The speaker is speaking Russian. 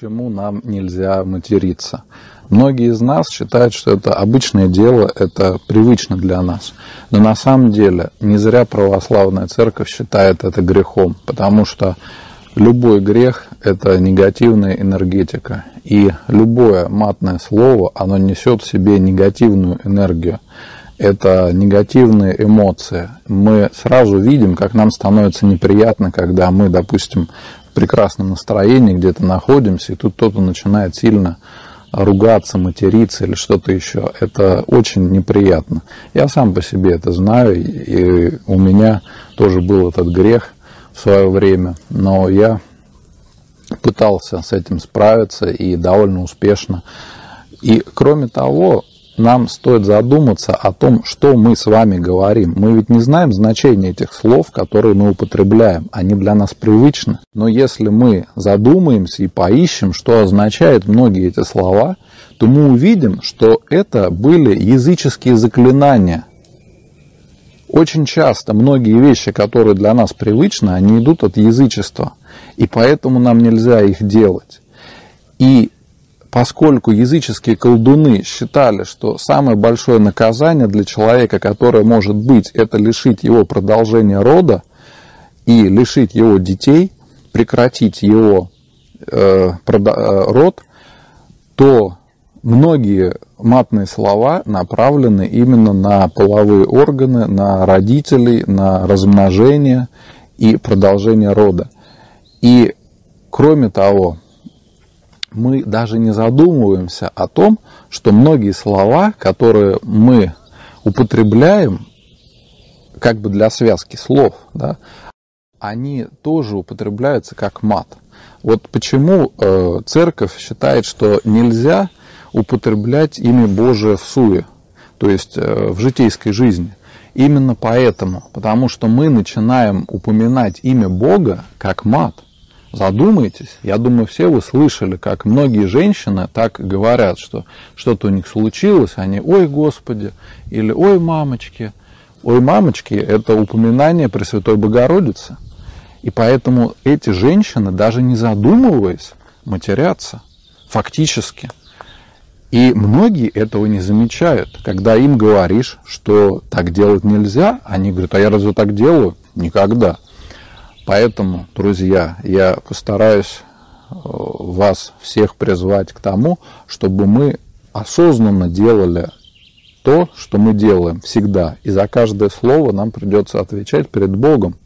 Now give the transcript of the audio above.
почему нам нельзя материться. Многие из нас считают, что это обычное дело, это привычно для нас. Но на самом деле не зря православная церковь считает это грехом, потому что любой грех – это негативная энергетика. И любое матное слово, оно несет в себе негативную энергию. Это негативные эмоции. Мы сразу видим, как нам становится неприятно, когда мы, допустим, прекрасном настроении где-то находимся, и тут кто-то начинает сильно ругаться, материться или что-то еще. Это очень неприятно. Я сам по себе это знаю, и у меня тоже был этот грех в свое время, но я пытался с этим справиться и довольно успешно. И кроме того, нам стоит задуматься о том, что мы с вами говорим. Мы ведь не знаем значения этих слов, которые мы употребляем. Они для нас привычны. Но если мы задумаемся и поищем, что означают многие эти слова, то мы увидим, что это были языческие заклинания. Очень часто многие вещи, которые для нас привычны, они идут от язычества. И поэтому нам нельзя их делать. И поскольку языческие колдуны считали, что самое большое наказание для человека, которое может быть, это лишить его продолжения рода и лишить его детей, прекратить его э, э, род, то многие матные слова направлены именно на половые органы, на родителей, на размножение и продолжение рода. И кроме того, мы даже не задумываемся о том, что многие слова, которые мы употребляем, как бы для связки слов, да, они тоже употребляются как мат. Вот почему э, церковь считает, что нельзя употреблять имя Божие в суе, то есть э, в житейской жизни. Именно поэтому, потому что мы начинаем упоминать имя Бога как мат – Задумайтесь, я думаю, все вы слышали, как многие женщины так говорят, что что-то у них случилось, они «Ой, Господи!» или «Ой, мамочки!» «Ой, мамочки» – это упоминание Пресвятой Богородицы. И поэтому эти женщины, даже не задумываясь, матерятся фактически. И многие этого не замечают. Когда им говоришь, что так делать нельзя, они говорят, а я разве так делаю? Никогда. Поэтому, друзья, я постараюсь э, вас всех призвать к тому, чтобы мы осознанно делали то, что мы делаем всегда. И за каждое слово нам придется отвечать перед Богом.